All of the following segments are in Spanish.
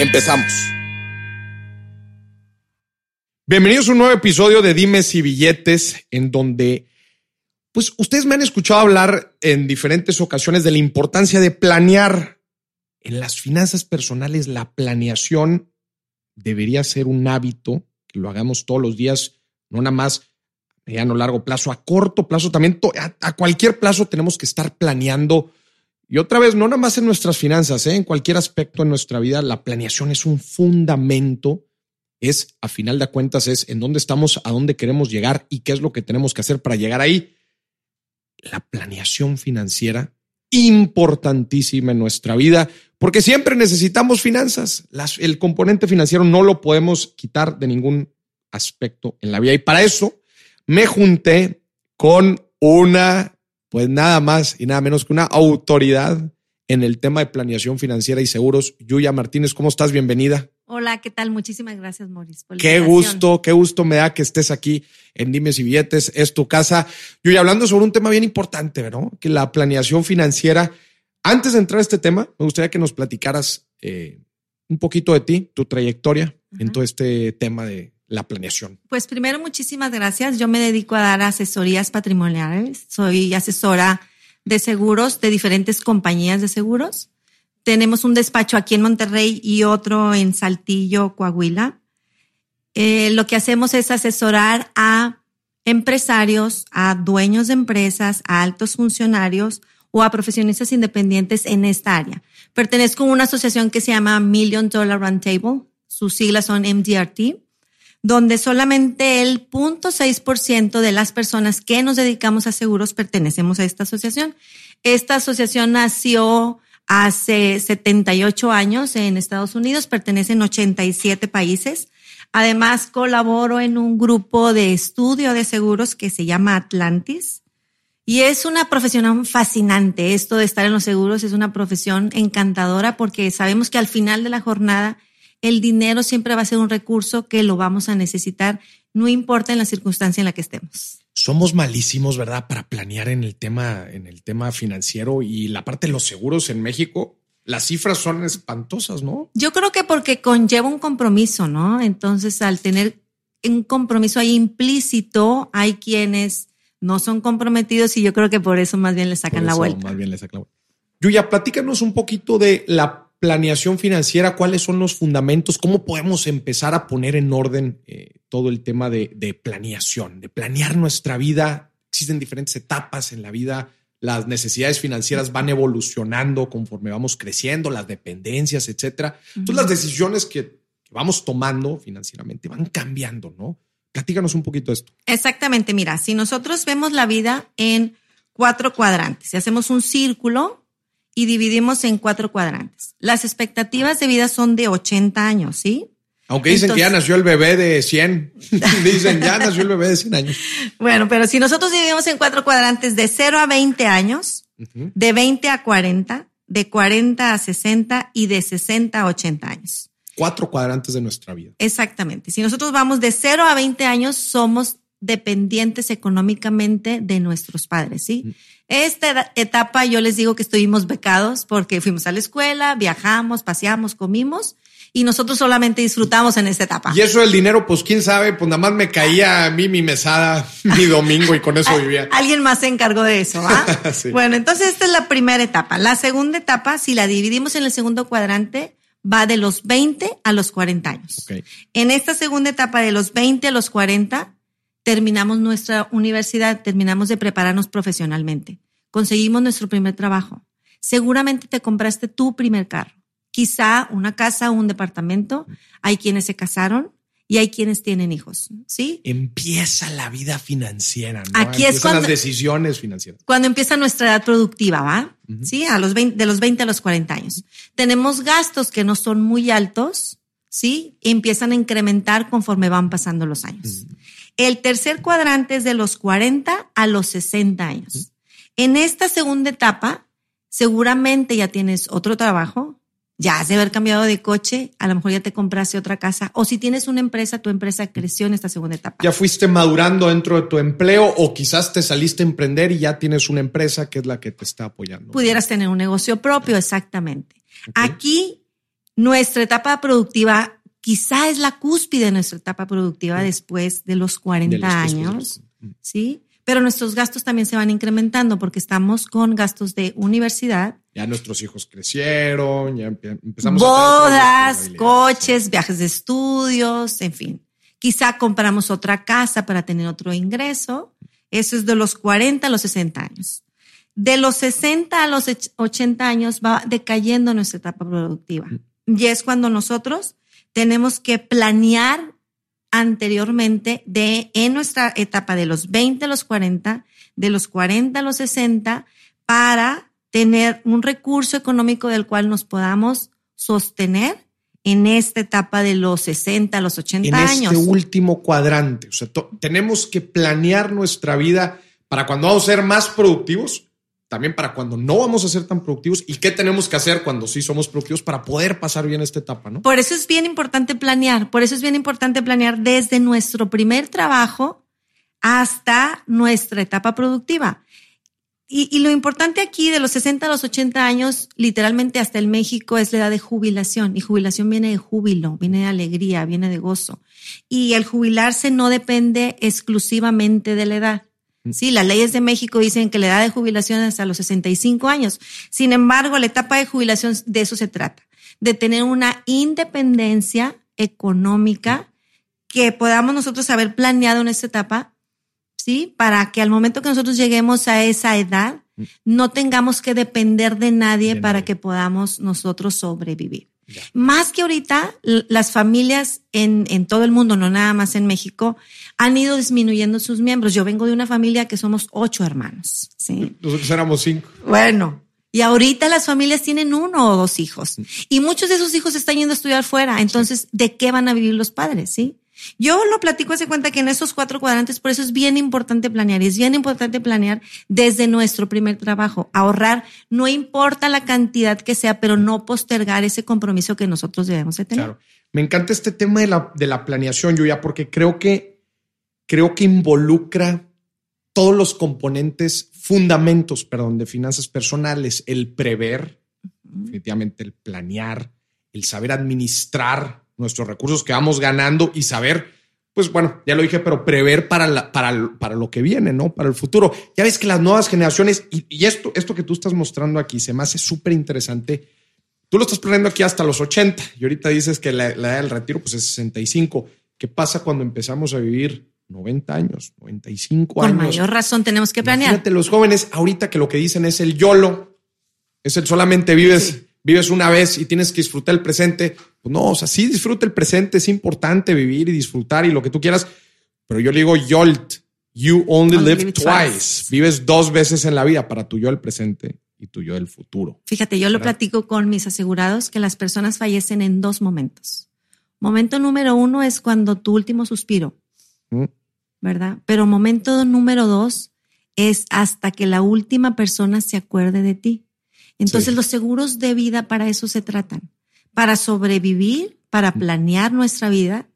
Empezamos. Bienvenidos a un nuevo episodio de Dimes y Billetes, en donde, pues ustedes me han escuchado hablar en diferentes ocasiones de la importancia de planear. En las finanzas personales, la planeación debería ser un hábito, que lo hagamos todos los días, no nada más a mediano largo plazo, a corto plazo también, a, cualquier plazo tenemos que estar planeando y otra vez, no nada más en nuestras finanzas, ¿eh? en cualquier aspecto de nuestra vida, la planeación es un fundamento, es, a final de cuentas, es en dónde estamos, a dónde queremos llegar y qué es lo que tenemos que hacer para llegar ahí. La planeación financiera, importantísima en nuestra vida, porque siempre necesitamos finanzas. el componente financiero no lo podemos quitar de ningún aspecto en la vida. Y para eso me junté con una pues nada más y nada menos que una autoridad en el tema de planeación financiera y seguros. Yuya Martínez, ¿cómo estás? Bienvenida. Hola, ¿qué tal? Muchísimas gracias, Maurice. qué gusto, qué gusto me da que estés aquí en Dimes y Billetes, es tu casa. Yuya, hablando sobre un tema bien importante, ¿no? Que la planeación financiera. Antes de entrar a este tema, me gustaría que nos platicaras eh, un poquito de ti, tu trayectoria en todo este tema de la planeación? Pues primero, muchísimas gracias. Yo me dedico a dar asesorías patrimoniales. Soy asesora de seguros de diferentes compañías de seguros. Tenemos un despacho aquí en Monterrey y otro en Saltillo, Coahuila. Eh, lo que hacemos es asesorar a empresarios, a dueños de empresas, a altos funcionarios o a profesionistas independientes en esta área. Pertenezco a una asociación que se llama Million Dollar Roundtable. Sus siglas son MDRT donde solamente el 0.6% de las personas que nos dedicamos a seguros pertenecemos a esta asociación. Esta asociación nació hace 78 años en Estados Unidos, pertenece en 87 países. Además, colaboro en un grupo de estudio de seguros que se llama Atlantis. Y es una profesión fascinante. Esto de estar en los seguros es una profesión encantadora porque sabemos que al final de la jornada el dinero siempre va a ser un recurso que lo vamos a necesitar, no importa en la circunstancia en la que estemos. Somos malísimos, ¿verdad? Para planear en el tema, en el tema financiero y la parte de los seguros en México. Las cifras son espantosas, ¿no? Yo creo que porque conlleva un compromiso, ¿no? Entonces, al tener un compromiso ahí implícito, hay quienes no son comprometidos y yo creo que por eso más bien le sacan la vuelta. Más bien le sacan la vuelta. Yuya, platícanos un poquito de la planeación financiera, cuáles son los fundamentos, cómo podemos empezar a poner en orden eh, todo el tema de, planeación, de planear nuestra vida. Existen diferentes etapas en la vida, las necesidades financieras van evolucionando conforme vamos creciendo, las dependencias, etcétera. Entonces, las decisiones que, vamos tomando financieramente van cambiando, ¿no? Platícanos un poquito de esto. Exactamente, mira, si nosotros vemos la vida en cuatro cuadrantes, si hacemos un círculo, y dividimos en cuatro cuadrantes. Las expectativas de vida son de 80 años, ¿sí? Aunque dicen que ya nació el bebé de 100. dicen, ya nació el bebé de 100 años. Bueno, pero si nosotros dividimos en cuatro cuadrantes de 0 a 20 años, de 20 a 40, de 40 a 60 y de 60 a 80 años. Cuatro cuadrantes de nuestra vida. Exactamente. Si nosotros vamos de 0 a 20 años, somos dependientes económicamente de nuestros padres, ¿sí? Esta etapa yo les digo que estuvimos becados porque fuimos a la escuela, viajamos, paseamos, comimos y nosotros solamente disfrutamos en esta etapa. Y eso del dinero, pues quién sabe, pues nada más me caía a mí mi mesada mi domingo y con eso vivía. Alguien más se encargó de eso, ¿ah? Bueno, entonces esta es la primera etapa. La segunda etapa, si la dividimos en el segundo cuadrante, va de los 20 a los 40 años. En esta segunda etapa de los 20 a los 40, terminamos nuestra universidad, terminamos de prepararnos profesionalmente, conseguimos nuestro primer trabajo. Seguramente te compraste tu primer carro, quizá una casa o un departamento. Hay quienes se casaron y hay quienes tienen hijos, ¿sí? Empieza la vida financiera, ¿no? Aquí es cuando las decisiones financieras. Cuando empieza nuestra edad productiva, ¿va? Sí, a los 20, de los 20 a los 40 años. Tenemos gastos que no son muy altos, ¿sí? empiezan a incrementar conforme van pasando los años. El tercer cuadrante es de los 40 a los 60 años. En esta segunda etapa, seguramente ya tienes otro trabajo, ya has de haber cambiado de coche, a lo mejor ya te compraste otra casa, o si tienes una empresa, tu empresa creció en esta segunda etapa. Ya fuiste madurando dentro de tu empleo o quizás te saliste a emprender y ya tienes una empresa que es la que te está apoyando. Pudieras tener un negocio propio, exactamente. Aquí, nuestra etapa productiva quizá es la cúspide de nuestra etapa productiva después de los 40 años, ¿sí? Pero nuestros gastos también se van incrementando porque estamos con gastos de universidad, ya nuestros hijos crecieron, ya empezamos Bodas, coches, viajes de estudios, en fin. Quizá compramos otra casa para tener otro ingreso. Eso es de los 40 a los 60 años. De los 60 a los 80 años va decayendo nuestra etapa productiva. Y es cuando nosotros tenemos que planear anteriormente de en nuestra etapa de los 20 a los 40, de los 40 a los 60 para tener un recurso económico del cual nos podamos sostener en esta etapa de los 60 a los 80 años. En este último cuadrante, o sea, tenemos que planear nuestra vida para cuando vamos a ser más productivos, también para cuando no vamos a ser tan productivos y qué tenemos que hacer cuando sí somos productivos para poder pasar bien esta etapa, ¿no? Por eso es bien importante planear, por eso es bien importante planear desde nuestro primer trabajo hasta nuestra etapa productiva. Y, lo importante aquí de los 60 a los 80 años, literalmente hasta el México, es la edad de jubilación. Y jubilación viene de júbilo, viene de alegría, viene de gozo. Y el jubilarse no depende exclusivamente de la edad. Mm. Sí, las leyes de México dicen que la edad de jubilación es hasta los 65 años. Sin embargo, la etapa de jubilación de eso se trata, de tener una independencia económica que podamos nosotros haber planeado en esta etapa ¿sí? Para que al momento que nosotros lleguemos a esa edad, mm. no tengamos que depender de nadie para que podamos nosotros sobrevivir. Más que ahorita, las familias en, en, todo el mundo, no nada más en México, han ido disminuyendo sus miembros. Yo vengo de una familia que somos ocho hermanos. ¿sí? Nosotros éramos cinco. Bueno, y ahorita las familias tienen uno o dos hijos. Y muchos de esos hijos están yendo a estudiar fuera. Entonces, ¿de qué van a vivir los padres? ¿Sí? Yo lo platico hace cuenta que en esos cuatro cuadrantes, por eso es bien importante planear. Y es bien importante planear desde nuestro primer trabajo. Ahorrar, no importa la cantidad que sea, pero no postergar ese compromiso que nosotros debemos de tener. Claro. Me encanta este tema de la, de la planeación, Yuya, porque creo que, creo que involucra todos los componentes, fundamentos, perdón, de finanzas personales, el prever, definitivamente el planear, el saber administrar nuestros recursos que vamos ganando y saber, pues bueno, ya lo dije, pero prever para, para, para lo que viene, ¿no? Para el futuro. Ya ves que las nuevas generaciones, y, esto, esto que tú estás mostrando aquí se me hace súper interesante. Tú lo estás poniendo aquí hasta los 80 y ahorita dices que la, edad del retiro pues es 65. ¿Qué pasa cuando empezamos a vivir 90 años, 95 años? Con mayor razón tenemos que planear. Fíjate, los jóvenes ahorita que lo que dicen es el YOLO, es el solamente vives vives una vez y tienes que disfrutar el presente. Pues no, o sea, sí disfruta el presente, es importante vivir y disfrutar y lo que tú quieras, pero yo le digo YOLT, you only, live, twice. Vives dos veces en la vida para tu yo del presente y tu yo del futuro. Fíjate, yo lo platico con mis asegurados que las personas fallecen en dos momentos. Momento número uno es cuando tu último suspiro, mm. ¿Verdad? Pero momento número dos es hasta que la última persona se acuerde de ti. Entonces los seguros de vida para eso se tratan, para sobrevivir, para planear nuestra vida.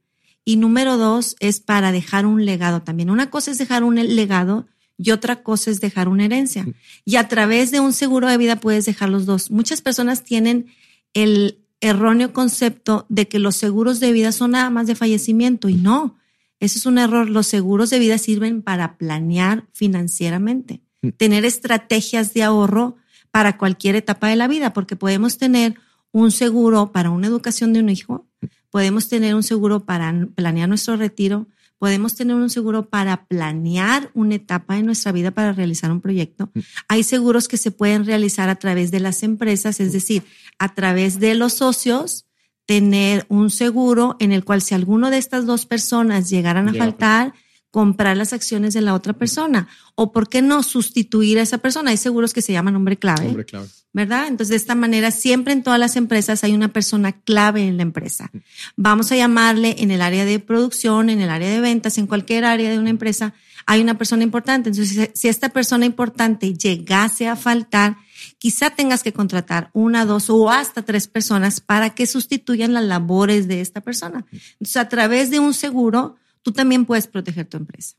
Y número dos es para dejar un legado también. Una cosa es dejar un legado y otra cosa es dejar una herencia. Y a través de un seguro de vida puedes dejar los dos. Muchas personas tienen el erróneo concepto de que los seguros de vida son nada más de fallecimiento y no. Ese es un error. Los seguros de vida sirven para planear financieramente, mm. tener estrategias de ahorro para cualquier etapa de la vida, porque podemos tener un seguro para una educación de un hijo, podemos tener un seguro para planear nuestro retiro, podemos tener un seguro para planear una etapa de nuestra vida para realizar un proyecto. Hay seguros que se pueden realizar a través de las empresas, es decir, a través de los socios tener un seguro en el cual si alguno de estas dos personas llegaran a faltar, comprar las acciones de la otra persona. O por qué no sustituir a esa persona. Hay seguros que se llaman hombre clave. Hombre, clave. ¿verdad? Entonces, de esta manera, siempre en todas las empresas hay una persona clave en la empresa. Vamos a llamarle en el área de producción, en el área de ventas, en cualquier área de una empresa, hay una persona importante. Entonces, si esta persona importante llegase a faltar, quizá tengas que contratar una, dos o hasta tres personas para que sustituyan las labores de esta persona. Entonces, a través de un seguro, tú también puedes proteger tu empresa.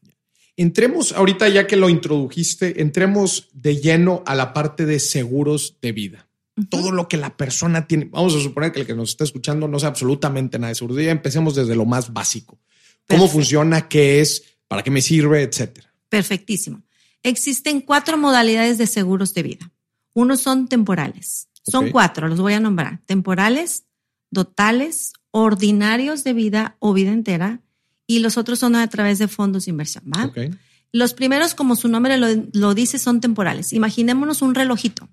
Entremos, ahorita ya que lo introdujiste, entremos de lleno a la parte de seguros de vida. Todo lo que la persona tiene. Vamos a suponer que el que nos está escuchando no sabe absolutamente nada de seguros de vida. Empecemos desde lo más básico. ¿Cómo Perfecto. funciona? ¿Qué es? ¿Para qué me sirve? Etcétera. Perfectísimo. Existen cuatro modalidades de seguros de vida. Unos son temporales. Son cuatro, los voy a nombrar. Temporales, totales, ordinarios de vida o vida entera, y los otros son a través de fondos de inversión. Los primeros, como su nombre lo, lo dice, son temporales. Imaginémonos un relojito.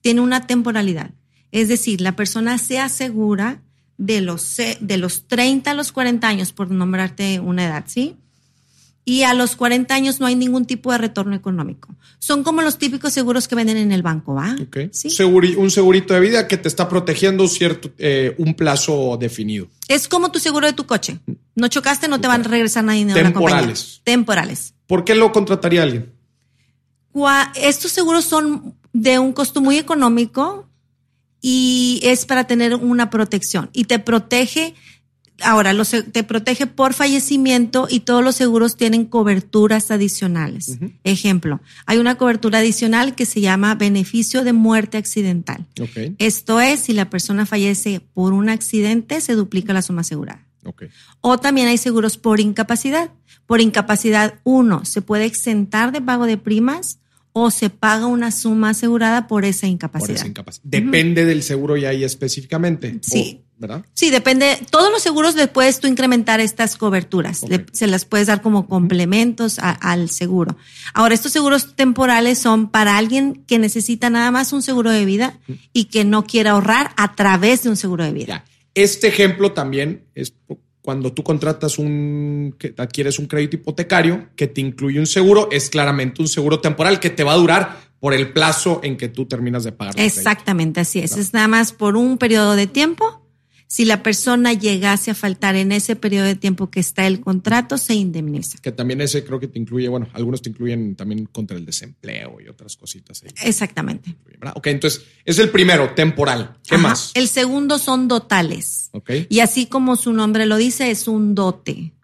Tiene una temporalidad. Es decir, la persona se asegura de los, de los 30 a los 40 años, por nombrarte una edad, ¿sí? Y a los 40 años no hay ningún tipo de retorno económico. Son como los típicos seguros que venden en el banco, ¿va? Ok. ¿Sí? Seguri- un segurito de vida que te está protegiendo cierto, eh, un plazo definido. Es como tu seguro de tu coche. No chocaste, no te van a regresar nada dinero a la compañía. Temporales. Temporales. ¿Por qué lo contrataría alguien? Estos seguros son de un costo muy económico y es para tener una protección y te protege. Ahora, los, te protege por fallecimiento y todos los seguros tienen coberturas adicionales. Ejemplo, hay una cobertura adicional que se llama beneficio de muerte accidental. Ok. Esto es, si la persona fallece por un accidente, se duplica la suma asegurada. O también hay seguros por incapacidad. Por incapacidad, uno, se puede exentar de pago de primas o se paga una suma asegurada por esa Por incapacidad. esa incapacidad. Depende del seguro ya ahí específicamente. Sí. O- ¿Verdad? Sí, depende. Todos los seguros le puedes tú incrementar estas coberturas. Le- se las puedes dar como complementos a- al seguro. Ahora, estos seguros temporales son para alguien que necesita nada más un seguro de vida y que no quiera ahorrar a través de un seguro de vida. Ya. Este ejemplo también es cuando tú contratas un, que adquieres un crédito hipotecario que te incluye un seguro, es claramente un seguro temporal que te va a durar por el plazo en que tú terminas de pagar. Exactamente, así es. Es nada más por un periodo de tiempo. Si la persona llegase a faltar en ese periodo de tiempo que está el contrato, se indemniza. Que también ese creo que te incluye, bueno, algunos te incluyen también contra el desempleo y otras cositas. ahí. Exactamente. Ok, entonces es el primero, temporal. ¿Qué Ajá. más? El segundo son dotales. Ok. Y así como su nombre lo dice, es un dote.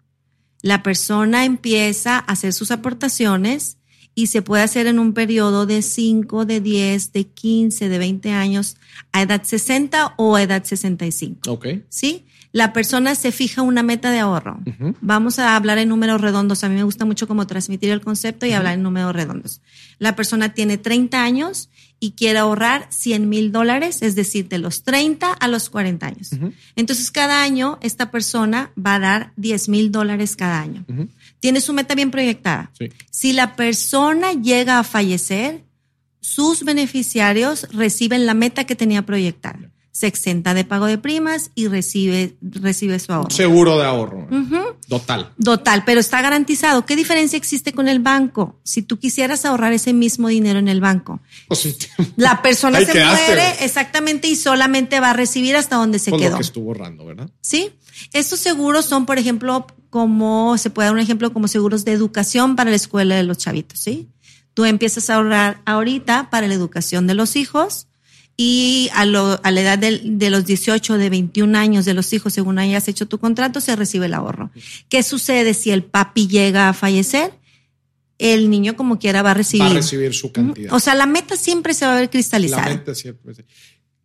La persona empieza a hacer sus aportaciones y se puede hacer en un periodo de 5, de 10, de 15, de 20 años a edad 60 o a edad 65. Ok. ¿sí? La persona se fija una meta de ahorro. Ujú. Vamos a hablar en números redondos. A mí me gusta mucho como transmitir el concepto y hablar en números redondos. La persona tiene 30 años y quiere ahorrar 100 mil dólares, es decir, de los 30 a los 40 años. Entonces, cada año esta persona va a dar 10 mil dólares cada año. Tiene su meta bien proyectada. Sí. Si la persona llega a fallecer, sus beneficiarios reciben la meta que tenía proyectada. Se exenta de pago de primas y recibe, recibe su ahorro. Seguro de ahorro. Total. Total, pero está garantizado. ¿Qué diferencia existe con el banco? Si tú quisieras ahorrar ese mismo dinero en el banco, Pues sí. la persona Ahí se quedaste, muere exactamente y solamente va a recibir hasta donde se Pues quedó. lo que estuvo ahorrando, ¿verdad? ¿Sí? Estos seguros son, por ejemplo, como, se puede dar un ejemplo como seguros de educación para la escuela de los chavitos, ¿sí? Tú empiezas a ahorrar ahorita para la educación de los hijos y a, lo- a la edad del- de, los 18, de 21 años de los hijos, según hayas hecho tu contrato, se recibe el ahorro. ¿Qué sucede si el papi llega a fallecer? El niño como quiera va a recibir. Va a recibir su cantidad. O sea, la meta siempre se va a ver La cristalizada. mente siempre. sí.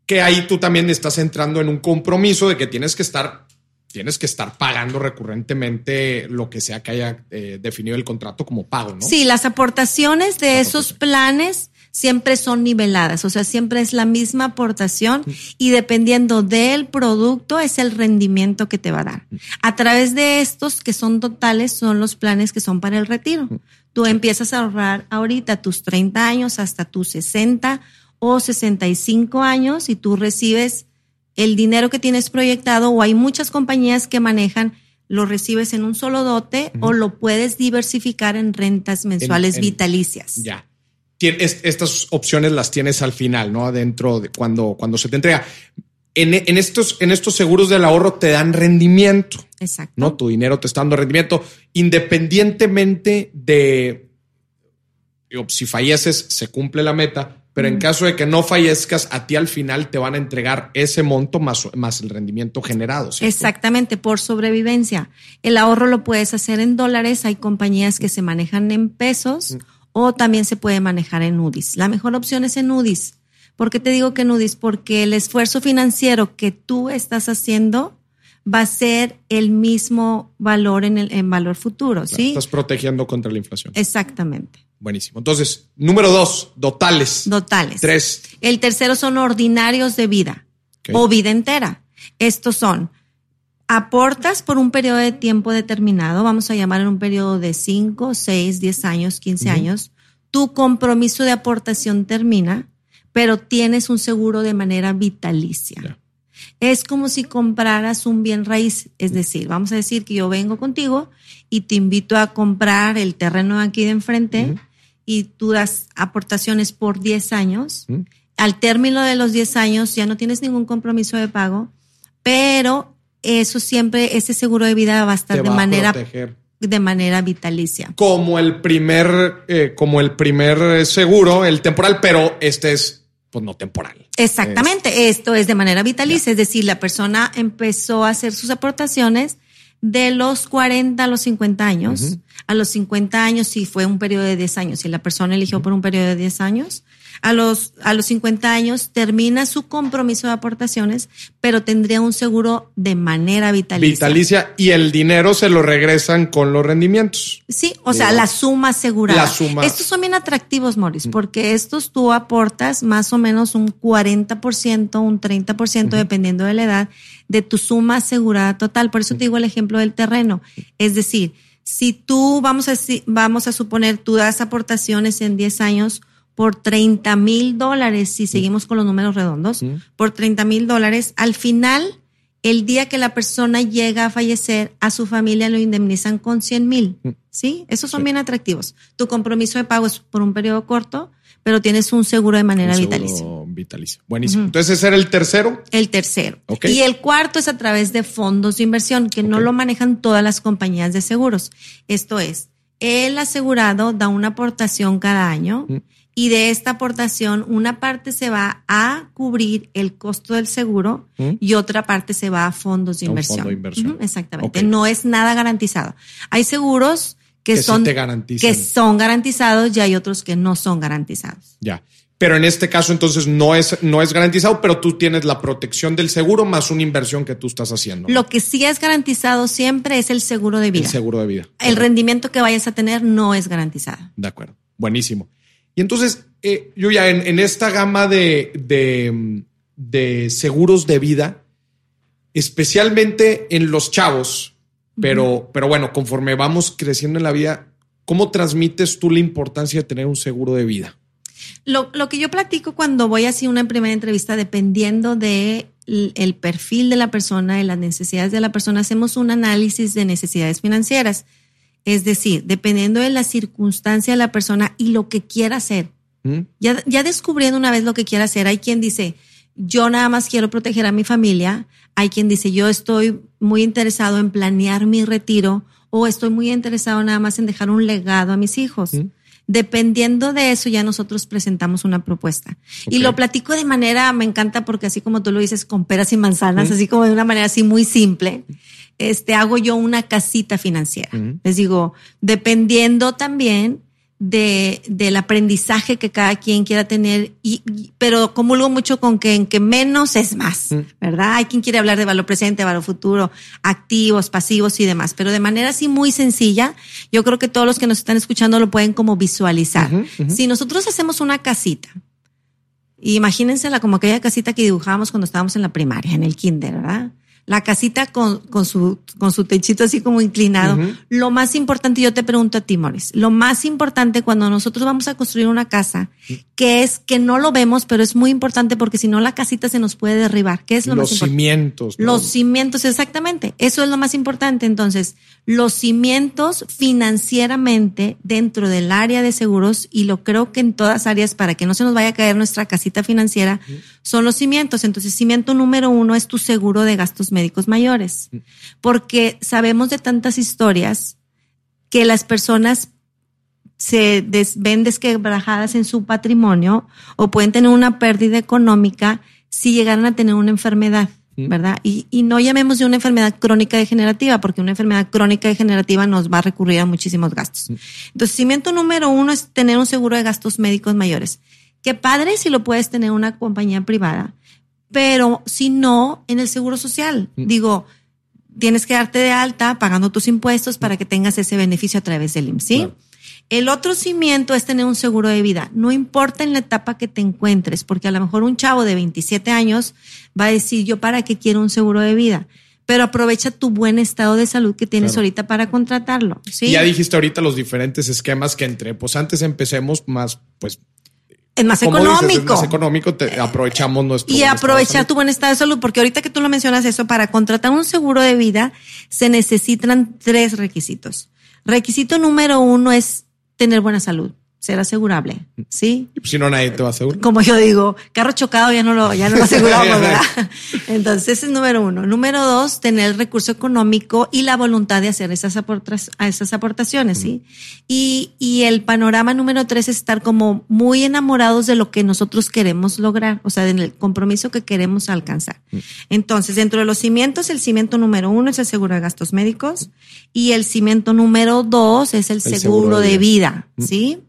Que ahí tú también estás entrando en un compromiso de que tienes que estar, tienes que estar pagando recurrentemente lo que sea que haya eh, definido el contrato como pago, ¿no? Sí, las aportaciones de esos planes siempre son niveladas, o sea, siempre es la misma aportación y dependiendo del producto es el rendimiento que te va a dar. A través de estos que son totales son los planes que son para el retiro. Tú empiezas a ahorrar ahorita tus 30 años hasta tus 60 o 65 años y tú recibes el dinero que tienes proyectado o hay muchas compañías que manejan lo recibes en un solo dote o lo puedes diversificar en rentas mensuales vitalicias. Ya. estas opciones las tienes al final, ¿no? Adentro de cuando, cuando se te entrega. En, estos, en estos seguros del ahorro te dan rendimiento. Exacto. ¿No? Tu dinero te está dando rendimiento independientemente de si falleces, se cumple la meta, pero en caso de que no fallezcas, a ti al final te van a entregar ese monto más, más el rendimiento generado. Exactamente, por sobrevivencia. El ahorro lo puedes hacer en dólares, hay compañías que se manejan en pesos o también se puede manejar en UDIs. La mejor opción es en UDIs. ¿Por qué te digo que en UDIs? Porque el esfuerzo financiero que tú estás haciendo va a ser el mismo valor en el en valor futuro, ¿sí? Estás protegiendo contra la inflación. Exactamente. Buenísimo. Entonces, número dos, dotales. Dotales. Tres. El tercero son ordinarios de vida o vida entera. Estos son aportas por un periodo de tiempo determinado, vamos a llamar en un periodo de 5, 6, 10 años, 15 años. Tu compromiso de aportación termina, pero tienes un seguro de manera vitalicia. Es como si compraras un bien raíz, es decir, vamos a decir que yo vengo contigo y te invito a comprar el terreno aquí de enfrente y tú das aportaciones por 10 años. Al término de los 10 años ya no tienes ningún compromiso de pago, pero eso siempre, ese seguro de vida va a estar de manera de manera vitalicia. Como el primer, eh, como el primer seguro, el temporal, pero este es pues no temporal. Exactamente, esto es de manera vitalicia, es decir, la persona empezó a hacer sus aportaciones de los 40 a los 50 años. A los 50 años, si fue un periodo de 10 años, si la persona eligió por un periodo de 10 años, a los, a los 50 años termina su compromiso de aportaciones, pero tendría un seguro de manera vitalicia. Vitalicia y el dinero se lo regresan con los rendimientos. Sí, o sea, la suma asegurada. La suma. Estos son bien atractivos, Morris, porque estos tú aportas más o menos un 40%, un 30%, dependiendo de la edad, de tu suma asegurada total. Por eso te digo el ejemplo del terreno. Es decir, si tú, vamos a, vamos a suponer, tú das aportaciones en 10 años, por 30 mil dólares, si seguimos con los números redondos, por 30 mil dólares, al final, el día que la persona llega a fallecer, a su familia lo indemnizan con 100 mil. ¿Sí? Esos son bien atractivos. Tu compromiso de pago es por un periodo corto, pero tienes un seguro de manera vitalicia. vitalicia. Buenísimo. Entonces, ese era el tercero. El tercero. Y el cuarto es a través de fondos de inversión, que no lo manejan todas las compañías de seguros. Esto es, el asegurado da una aportación cada año y de esta aportación una parte se va a cubrir el costo del seguro ¿Mm? y otra parte se va a fondos de inversión. exactamente. No es nada garantizado. Hay seguros que, son, que son garantizados y hay otros que no son garantizados. Ya. Pero en este caso entonces no es, no es garantizado, pero tú tienes la protección del seguro más una inversión que tú estás haciendo. Lo que sí es garantizado siempre es el seguro de vida. El seguro de vida. El rendimiento que vayas a tener no es garantizado. De acuerdo. Buenísimo. Y entonces, eh, yo ya en, esta gama de, de, seguros de vida, especialmente en los chavos, pero, pero bueno, conforme vamos creciendo en la vida, ¿cómo transmites tú la importancia de tener un seguro de vida? Lo, lo que yo platico cuando voy así a una primera entrevista, dependiendo de el perfil de la persona, de las necesidades de la persona, hacemos un análisis de necesidades financieras. Es decir, dependiendo de la circunstancia de la persona y lo que quiera hacer. ¿Mm? Ya, ya descubriendo una vez lo que quiera hacer, hay quien dice, yo nada más quiero proteger a mi familia. Hay quien dice, yo estoy muy interesado en planear mi retiro o estoy muy interesado nada más en dejar un legado a mis hijos. ¿Mm? Dependiendo de eso, ya nosotros presentamos una propuesta. Y lo platico de manera, me encanta porque así como tú lo dices, con peras y manzanas, ¿Mm? así como de una manera así muy simple este, hago yo una casita financiera. Les digo, dependiendo también de, del aprendizaje que cada quien quiera tener, y, pero comulgo mucho con que en que menos es más, ¿verdad? Hay quien quiere hablar de valor presente, valor futuro, activos, pasivos y demás, pero de manera así muy sencilla, yo creo que todos los que nos están escuchando lo pueden como visualizar. Si nosotros hacemos una casita, imagínensela como aquella casita que dibujábamos cuando estábamos en la primaria, en el kinder, ¿verdad? La casita con, con, su, con su techito así como inclinado. Lo más importante, yo te pregunto a ti, lo más importante cuando nosotros vamos a construir una casa, que es que no lo vemos, pero es muy importante porque si no la casita se nos puede derribar. ¿Qué es lo los más cimientos. ¿no? Los cimientos, exactamente. Eso es lo más importante. Entonces, los cimientos financieramente dentro del área de seguros, y lo creo que en todas áreas para que no se nos vaya a caer nuestra casita financiera, son los cimientos. Entonces, cimiento número uno es tu seguro de gastos médicos mayores. Porque sabemos de tantas historias que las personas se ven desquebrajadas en su patrimonio o pueden tener una pérdida económica si llegaran a tener una enfermedad, ¿verdad? Y, y no llamemos de una enfermedad crónica degenerativa, porque una enfermedad crónica degenerativa nos va a recurrir a muchísimos gastos. Entonces, cimiento número uno es tener un seguro de gastos médicos mayores. Qué padre si lo puedes tener en una compañía privada, pero si no, en el seguro social. Digo, tienes que darte de alta pagando tus impuestos para que tengas ese beneficio a través del IMSS, ¿sí? Claro. El otro cimiento es tener un seguro de vida. No importa en la etapa que te encuentres, porque a lo mejor un chavo de 27 años va a decir, yo para qué quiero un seguro de vida. Pero aprovecha tu buen estado de salud que tienes Claro. ahorita para contratarlo. ¿sí? Y ya dijiste ahorita los diferentes esquemas que entre, pues antes empecemos más, pues, es más como dices, es económico. más económico, te- aprovechamos nuestro. Y aprovechar tu buen estado de salud, porque ahorita que tú lo mencionas eso, para contratar un seguro de vida se necesitan tres requisitos. Requisito número uno es tener buena salud, ser asegurable, ¿sí? Si no, nadie te va a asegurar. Como yo digo, carro chocado ya no lo, ya no lo aseguramos, ¿verdad? Entonces, ese es número uno. Número dos, tener el recurso económico y la voluntad de hacer esas, aportas- esas aportaciones, ¿sí? Y, y el panorama número tres es estar como muy enamorados de lo que nosotros queremos lograr, o sea, del compromiso que queremos alcanzar. Entonces, dentro de los cimientos, el cimiento número uno es el seguro de gastos médicos y el cimiento número dos es el, seguro, de vida, ¿sí?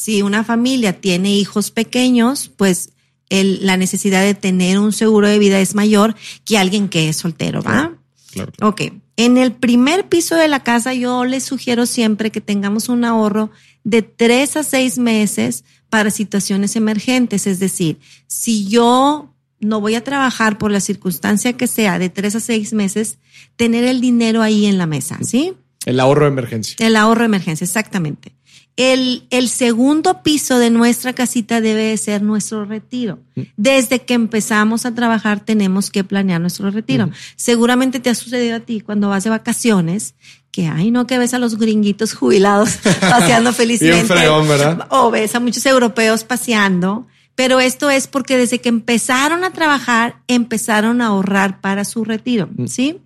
Si una familia tiene hijos pequeños, pues el- la necesidad de tener un seguro de vida es mayor que alguien que es soltero, ¿va? Claro. Ok. En el primer piso de la casa, yo les sugiero siempre que tengamos un ahorro de tres a seis meses para situaciones emergentes. Es decir, si yo no voy a trabajar por la circunstancia que sea de tres a seis meses, tener el dinero ahí en la mesa, ¿sí? El ahorro de emergencia. El ahorro de emergencia, exactamente. El, el segundo piso de nuestra casita debe de ser nuestro retiro. Desde que empezamos a trabajar tenemos que planear nuestro retiro. Seguramente te ha sucedido a ti cuando vas de vacaciones que, ay, no, que ves a los gringuitos jubilados paseando felizmente. fregón, ¿verdad? O ves a muchos europeos paseando. Pero esto es porque desde que empezaron a trabajar, empezaron a ahorrar para su retiro, ¿sí?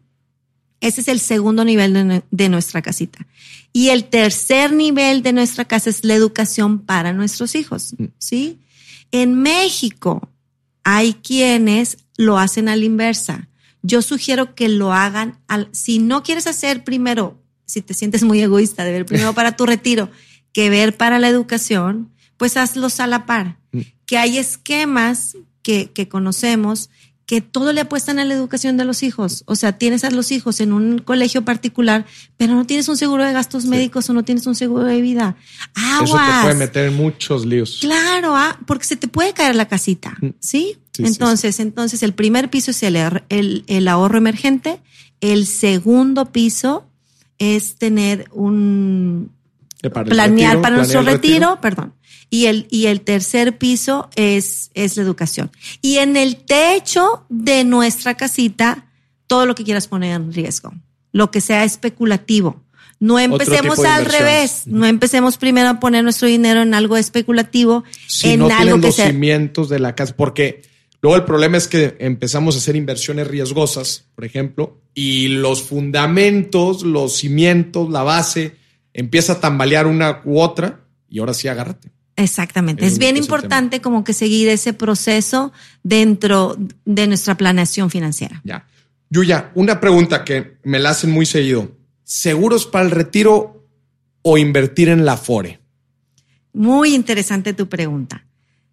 Ese es el segundo nivel de, nue- de nuestra casita. Y el tercer nivel de nuestra casa es la educación para nuestros hijos, ¿sí? En México hay quienes lo hacen a la inversa. Yo sugiero que lo hagan al, si no quieres hacer primero, si te sientes muy egoísta de ver primero para tu retiro que ver para la educación, pues hazlos a la par. Que hay esquemas que, que conocemos que todo le apuestan a la educación de los hijos. O sea, tienes a los hijos en un colegio particular, pero no tienes un seguro de gastos médicos o no tienes un seguro de vida. Aguas. Eso te puede meter en muchos líos. Claro, ah, porque se te puede caer la casita, ¿sí? Mm. Sí, sí, entonces, entonces el primer piso es el, ahor- el, el ahorro emergente, el segundo piso es tener un para planear retiro, para nuestro el retiro, perdón. Y el, y el tercer piso es, es la educación. Y en el techo de nuestra casita, todo lo que quieras poner en riesgo, lo que sea especulativo. No empecemos al revés, no empecemos primero a poner nuestro dinero en algo especulativo, si en no algo que los sea. cimientos de la casa, porque luego el problema es que empezamos a hacer inversiones riesgosas, por ejemplo, y los fundamentos, los cimientos, la base, empieza a tambalear una u otra y ahora sí agárrate. Exactamente. Es bien es importante como que seguir ese proceso dentro de nuestra planeación financiera. Ya. Yuya, una pregunta que me la hacen muy seguido. ¿Seguros para el retiro o invertir en la FORE? Muy interesante tu pregunta.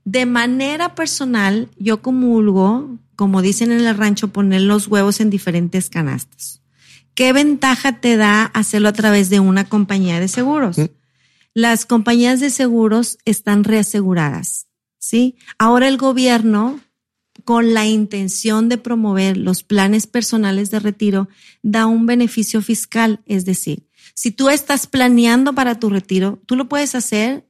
De manera personal, yo comulgo, como dicen en el rancho, poner los huevos en diferentes canastas. ¿Qué ventaja te da hacerlo a través de una compañía de seguros? Las compañías de seguros están reaseguradas, ¿sí? Ahora el gobierno, con la intención de promover los planes personales de retiro, da un beneficio fiscal, es decir, si tú estás planeando para tu retiro, tú lo puedes hacer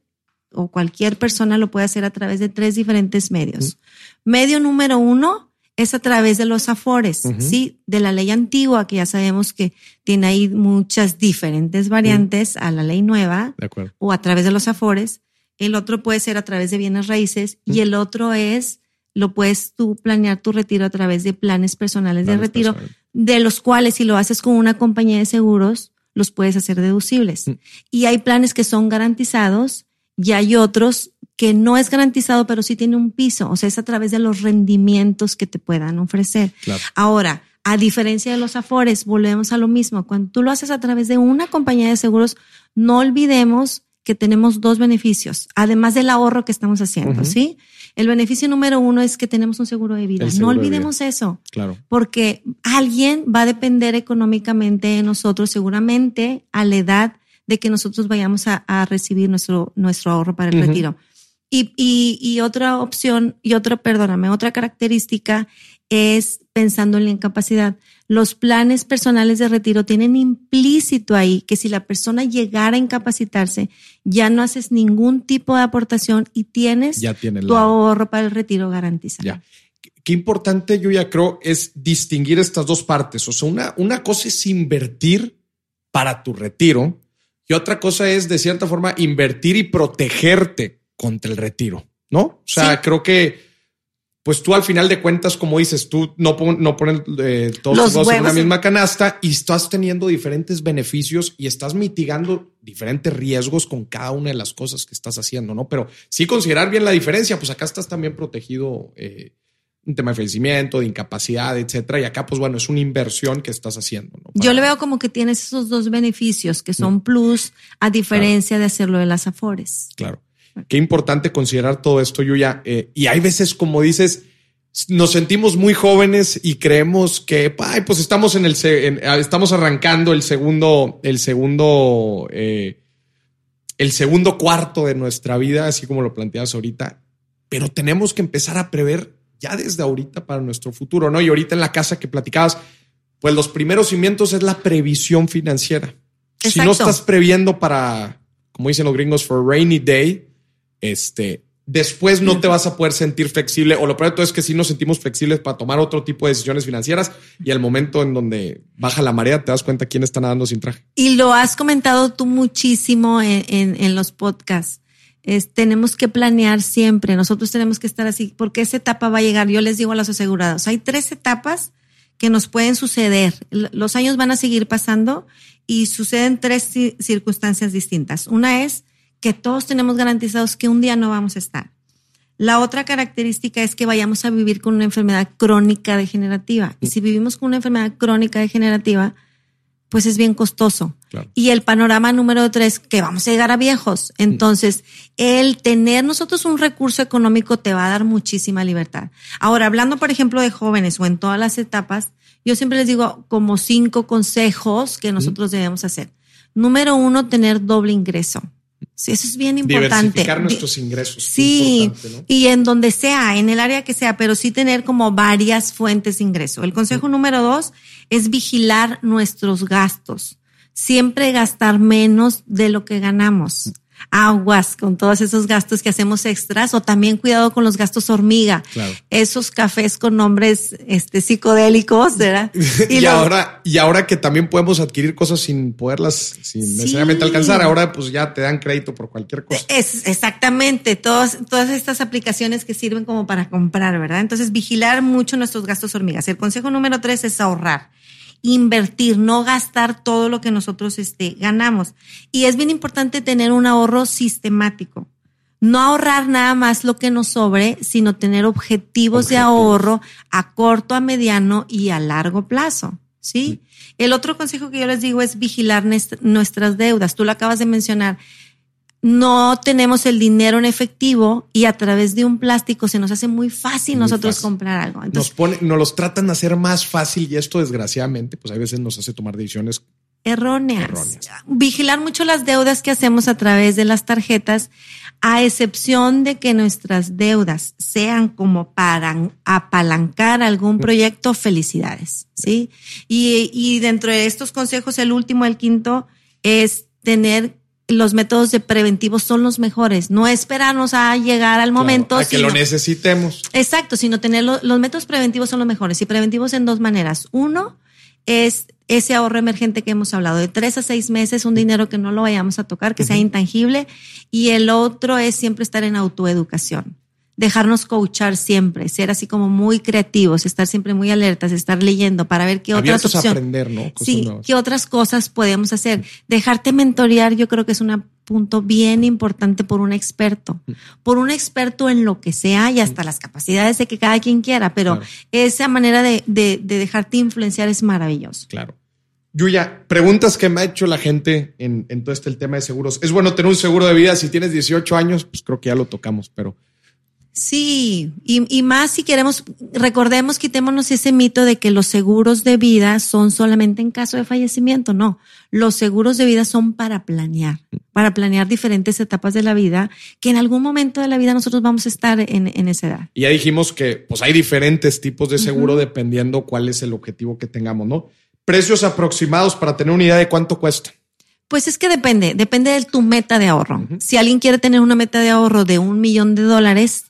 o cualquier persona lo puede hacer a través de tres diferentes medios. Medio número uno es a través de los afores, ¿sí? De la ley antigua, que ya sabemos que tiene ahí muchas diferentes variantes a la ley nueva, o a través de los afores. El otro puede ser a través de bienes raíces y el otro es, lo puedes tú planear tu retiro a través de planes personales de retiro, de los cuales si lo haces con una compañía de seguros, los puedes hacer deducibles. Y hay planes que son garantizados y hay otros que no es garantizado, pero sí tiene un piso, o sea, es a través de los rendimientos que te puedan ofrecer. Ahora, a diferencia de los afores, volvemos a lo mismo. Cuando tú lo haces a través de una compañía de seguros, no olvidemos que tenemos dos beneficios, además del ahorro que estamos haciendo, ¿sí? El beneficio número uno es que tenemos un seguro de vida. no olvidemos eso. Claro. Porque alguien va a depender económicamente de nosotros, seguramente a la edad de que nosotros vayamos a, recibir nuestro, nuestro ahorro para el retiro. Y, y, y, otra opción, y otra, perdóname, otra característica es pensando en la incapacidad. Los planes personales de retiro tienen implícito ahí que si la persona llegara a incapacitarse, ya no haces ningún tipo de aportación y tienes tu ahorro para el retiro garantizado. Ya. Qué importante, yo ya creo, es distinguir estas dos partes. O sea, una, una cosa es invertir para tu retiro y otra cosa es, de cierta forma, invertir y protegerte contra el retiro, ¿no? O sea, creo que pues tú al final de cuentas, como dices, tú no, no pones eh, todos los huevos en una misma canasta y estás teniendo diferentes beneficios y estás mitigando diferentes riesgos con cada una de las cosas que estás haciendo, ¿no? Pero sí considerar bien la diferencia, pues acá estás también protegido eh, un tema de fallecimiento, de incapacidad, etcétera. Y acá, pues bueno, es una inversión que estás haciendo. ¿no? Yo le veo como que tienes esos dos beneficios que son mm. plus, a diferencia de hacerlo de las Afores. Claro. Qué importante considerar todo esto, Yuya. Eh, y hay veces, como dices, nos sentimos muy jóvenes y creemos que, ay, pues estamos en el, estamos arrancando el segundo, el segundo, eh, el segundo cuarto de nuestra vida, así como lo planteas ahorita. Pero tenemos que empezar a prever ya desde ahorita para nuestro futuro, ¿no? Y ahorita en la casa que platicabas, pues los primeros cimientos es la previsión financiera. Si no estás previendo para, como dicen los gringos, for rainy day, este, después no te vas a poder sentir flexible o lo peor es que sí nos sentimos flexibles para tomar otro tipo de decisiones financieras y al momento en donde baja la marea te das cuenta quién está nadando sin traje. Y lo has comentado tú muchísimo en, los podcasts. Tenemos que planear siempre, nosotros tenemos que estar así, porque esa etapa va a llegar. Yo les digo a los asegurados, hay tres etapas que nos pueden suceder. Los años van a seguir pasando y suceden tres circunstancias distintas. Una es que todos tenemos garantizados que un día no vamos a estar. La otra característica es que vayamos a vivir con una enfermedad crónica degenerativa. Y si vivimos con una enfermedad crónica degenerativa, pues es bien costoso. Y el panorama número tres, que vamos a llegar a viejos. Entonces, el tener nosotros un recurso económico te va a dar muchísima libertad. Ahora, hablando, por ejemplo, de jóvenes o en todas las etapas, yo siempre les digo como cinco consejos que nosotros debemos hacer. Número uno, tener doble ingreso. Sí, eso es bien importante. Diversificar nuestros ingresos. Sí, y en donde sea, en el área que sea, pero sí tener como varias fuentes de ingreso. El consejo número dos es vigilar nuestros gastos. Siempre gastar menos de lo que ganamos aguas con todos esos gastos que hacemos extras o también cuidado con los gastos hormiga. Esos cafés con nombres este, psicodélicos, ¿verdad? Y, ahora, y ahora que también podemos adquirir cosas sin poderlas, sin necesariamente alcanzar, ahora pues ya te dan crédito por cualquier cosa. Es exactamente, todas, todas estas aplicaciones que sirven como para comprar, ¿verdad? Entonces, vigilar mucho nuestros gastos hormigas. El consejo número tres es ahorrar invertir, no gastar todo lo que nosotros este, ganamos. Y es bien importante tener un ahorro sistemático. No ahorrar nada más lo que nos sobre, sino tener objetivos, de ahorro a corto, a mediano y a largo plazo. ¿Sí? El otro consejo que yo les digo es vigilar nuestras deudas. Tú lo acabas de mencionar no tenemos el dinero en efectivo y a través de un plástico se nos hace muy fácil nosotros comprar algo. Entonces, nos, nos los tratan de hacer más fácil y esto desgraciadamente pues a veces nos hace tomar decisiones erróneas. Vigilar mucho las deudas que hacemos a través de las tarjetas, a excepción de que nuestras deudas sean como para apalancar algún proyecto, felicidades, ¿sí? Y, y dentro de estos consejos, el último, el quinto, es tener los métodos de preventivos son los mejores. No esperarnos a llegar al momento. a que lo necesitemos. Exacto, sino tener los métodos preventivos son los mejores. Y preventivos en dos maneras. Uno es ese ahorro emergente que hemos hablado, de tres a seis meses, un dinero que no lo vayamos a tocar, que sea intangible. Y el otro es siempre estar en autoeducación dejarnos coachar siempre, ser así como muy creativos, estar siempre muy alertas, estar leyendo para ver qué otras opciones. aprender, ¿no? sí, qué otras cosas podemos hacer. Dejarte mentorear, yo creo que es un punto bien importante por un experto, por un experto en lo que sea y hasta las capacidades de que cada quien quiera, pero esa manera de, de, de dejarte influenciar es maravilloso. Claro. Yuya, preguntas que me ha hecho la gente en, en todo este el tema de seguros. Es bueno tener un seguro de vida si tienes 18 años, pues creo que ya lo tocamos, pero Sí, y, y, más si queremos, recordemos, quitémonos ese mito de que los seguros de vida son solamente en caso de fallecimiento. No, los seguros de vida son para planear, para planear diferentes etapas de la vida, que en algún momento de la vida nosotros vamos a estar en, en esa edad. Y ya dijimos que pues hay diferentes tipos de seguro dependiendo cuál es el objetivo que tengamos, ¿no? Precios aproximados para tener una idea de cuánto cuesta. Pues es que depende, depende de tu meta de ahorro. Si alguien quiere tener una meta de ahorro de un millón de dólares,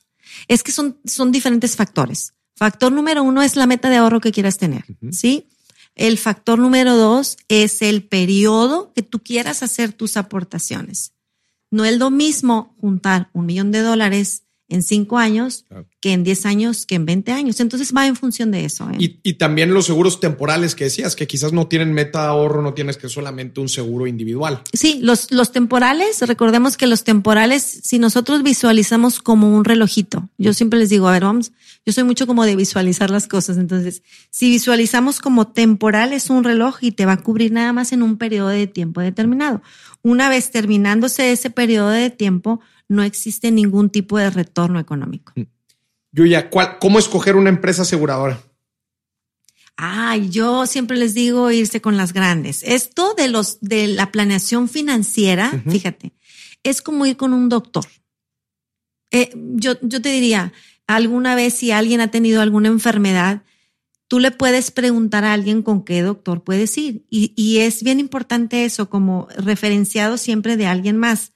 es que son, son diferentes factores. Factor número uno es la meta de ahorro que quieras tener, ¿sí? El factor número dos es el periodo que tú quieras hacer tus aportaciones. No es lo mismo juntar un millón de dólares en cinco años que en diez años, que en veinte años. Entonces va en función de eso. ¿eh? Y, también los seguros temporales que decías, que quizás no tienen meta ahorro, no tienes que solamente un seguro individual. Sí, los, los temporales, recordemos que los temporales, si nosotros visualizamos como un relojito, yo siempre les digo, a ver, vamos, yo soy mucho como de visualizar las cosas. Entonces, si visualizamos como temporal es un reloj y te va a cubrir nada más en un periodo de tiempo determinado. Una vez terminándose ese periodo de tiempo, no existe ningún tipo de retorno económico. Mm. Yuya, ¿cómo escoger una empresa aseguradora? Ay, yo siempre les digo irse con las grandes. Esto de los de la planeación financiera, fíjate, es como ir con un doctor. Eh, yo, yo te diría, alguna vez si alguien ha tenido alguna enfermedad, tú le puedes preguntar a alguien con qué doctor puedes ir. Y, y es bien importante eso, como referenciado siempre de alguien más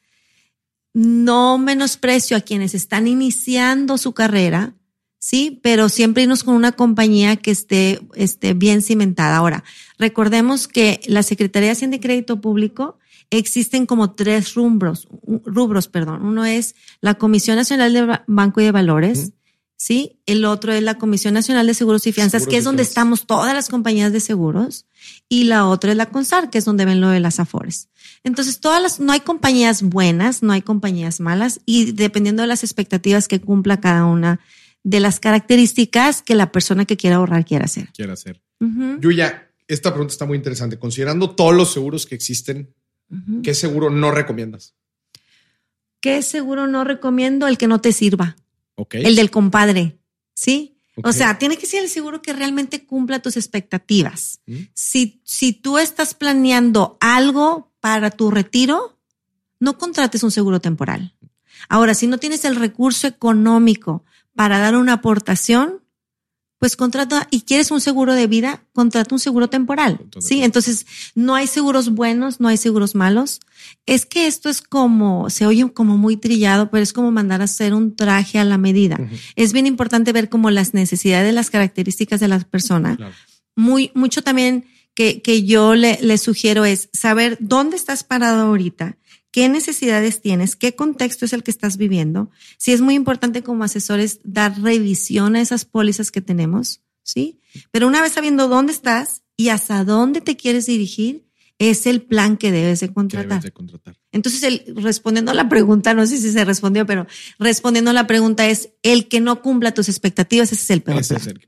no menosprecio a quienes están iniciando su carrera, sí, pero siempre irnos con una compañía que esté, esté bien cimentada. Ahora, recordemos que la Secretaría de Hacienda y Crédito Público existen como tres rubros, rubros, perdón. Uno es la Comisión Nacional de Banco y de Valores, ¿sí? El otro es la Comisión Nacional de Seguros y Fianzas, que es donde estamos todas las compañías de seguros. Y la otra es la CONSAR, que es donde ven lo de las AFORES. Entonces, todas las, no hay compañías buenas, no hay compañías malas, y dependiendo de las expectativas que cumpla cada una de las características que la persona que quiera ahorrar quiera hacer. Quiera hacer. Yuya, esta pregunta está muy interesante. Considerando todos los seguros que existen, ¿qué seguro no recomiendas? ¿Qué seguro no recomiendo? El que no te sirva. El del compadre. ¿Sí? O sea, tiene que ser el seguro que realmente cumpla tus expectativas. Si, si tú estás planeando algo para tu retiro, no contrates un seguro temporal. Ahora, si no tienes el recurso económico para dar una aportación, pues contrata y quieres un seguro de vida, contrata un seguro temporal. sí, entonces no hay seguros buenos, no hay seguros malos. Es que esto es como, se oye como muy trillado, pero es como mandar a hacer un traje a la medida. Es bien importante ver como las necesidades, las características de la persona. Muy, mucho también que, que yo le, le sugiero es saber dónde estás parado ahorita qué necesidades tienes, qué contexto es el que estás viviendo. Sí es muy importante como asesores dar revisión a esas pólizas que tenemos, ¿sí? Pero una vez sabiendo dónde estás y hasta dónde te quieres dirigir, es el plan que debes de contratar. Entonces, el, respondiendo a la pregunta, no sé si se respondió, pero respondiendo a la pregunta es el que no cumpla tus expectativas, ese es el peor.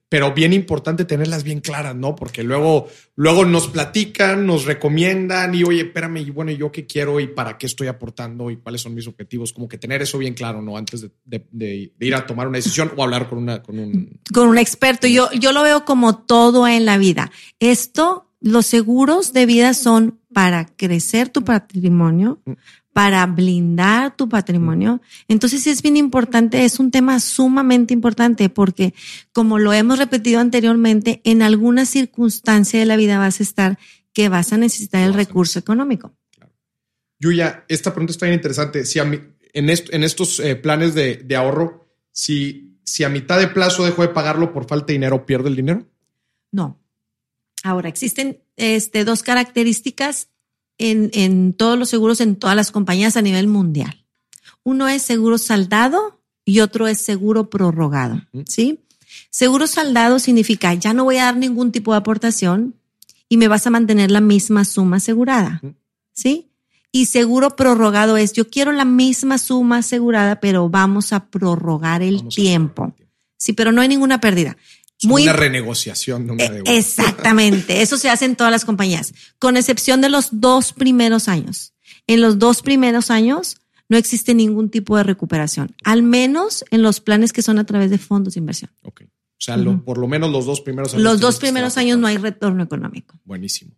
pero bien importante tenerlas bien claras, ¿no? Porque luego, luego nos platican, nos recomiendan y oye, espérame, y bueno, yo qué quiero y para qué estoy aportando y cuáles son mis objetivos. Como que tener eso bien claro, ¿no? Antes de, ir a tomar una decisión o hablar con una, con un, con un experto. Yo, yo lo veo como todo en la vida. Esto los seguros de vida son para crecer tu patrimonio, para blindar tu patrimonio. Entonces es bien importante, es un tema sumamente importante porque como lo hemos repetido anteriormente, en alguna circunstancia de la vida vas a estar que vas a necesitar el recurso económico. Yuya, esta pregunta está bien interesante. Si en, en estos eh, planes de, de ahorro, si, si a mitad de plazo dejo de pagarlo por falta de dinero, ¿pierdo el dinero? No. Ahora, existen este, dos características en, en todos los seguros, en todas las compañías a nivel mundial. Uno es seguro saldado y otro es seguro prorrogado, ¿sí? Seguro saldado significa ya no voy a dar ningún tipo de aportación y me vas a mantener la misma suma asegurada, ¿sí? Y seguro prorrogado es yo quiero la misma suma asegurada, pero vamos a prorrogar el tiempo. Sí, pero no hay ninguna pérdida. Muy, una renegociación de una eh, deuda. Exactamente. Eso se hace en todas las compañías, con excepción de los dos primeros años. En los dos primeros años no existe ningún tipo de recuperación, al menos en los planes que son a través de fondos de inversión. Ok. O sea, por lo menos los dos primeros años. Los dos primeros años no hay retorno económico. Buenísimo.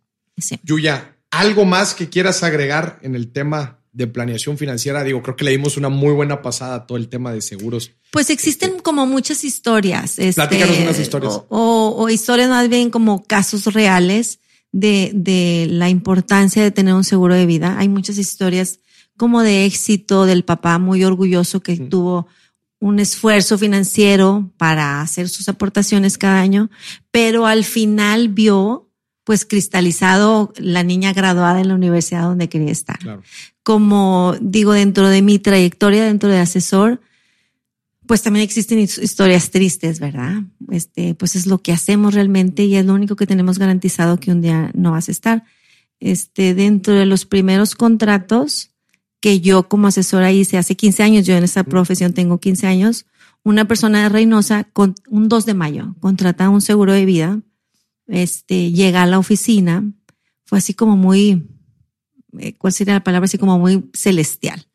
Yuya, ¿algo más que quieras agregar en el tema de planeación financiera? Digo, creo que le dimos una muy buena pasada a todo el tema de seguros. Pues existen este, como muchas historias. Este, Platícanos unas historias. O, historias más bien como casos reales de, de la importancia de tener un seguro de vida. Hay muchas historias como de éxito del papá muy orgulloso que tuvo un esfuerzo financiero para hacer sus aportaciones cada año, pero al final vio pues cristalizado la niña graduada en la universidad donde quería estar. Como digo, dentro de mi trayectoria, dentro de asesor, pues también existen historias tristes, ¿verdad? Este, pues es lo que hacemos realmente y es lo único que tenemos garantizado que un día no vas a estar. Este, dentro de los primeros contratos, que yo como asesora hice hace 15 años, yo en esta profesión tengo 15 años, una persona de Reynosa con un 2 de mayo contrata un seguro de vida, este, llega a la oficina, fue así como muy, ¿cuál sería la palabra? Así como muy celestial,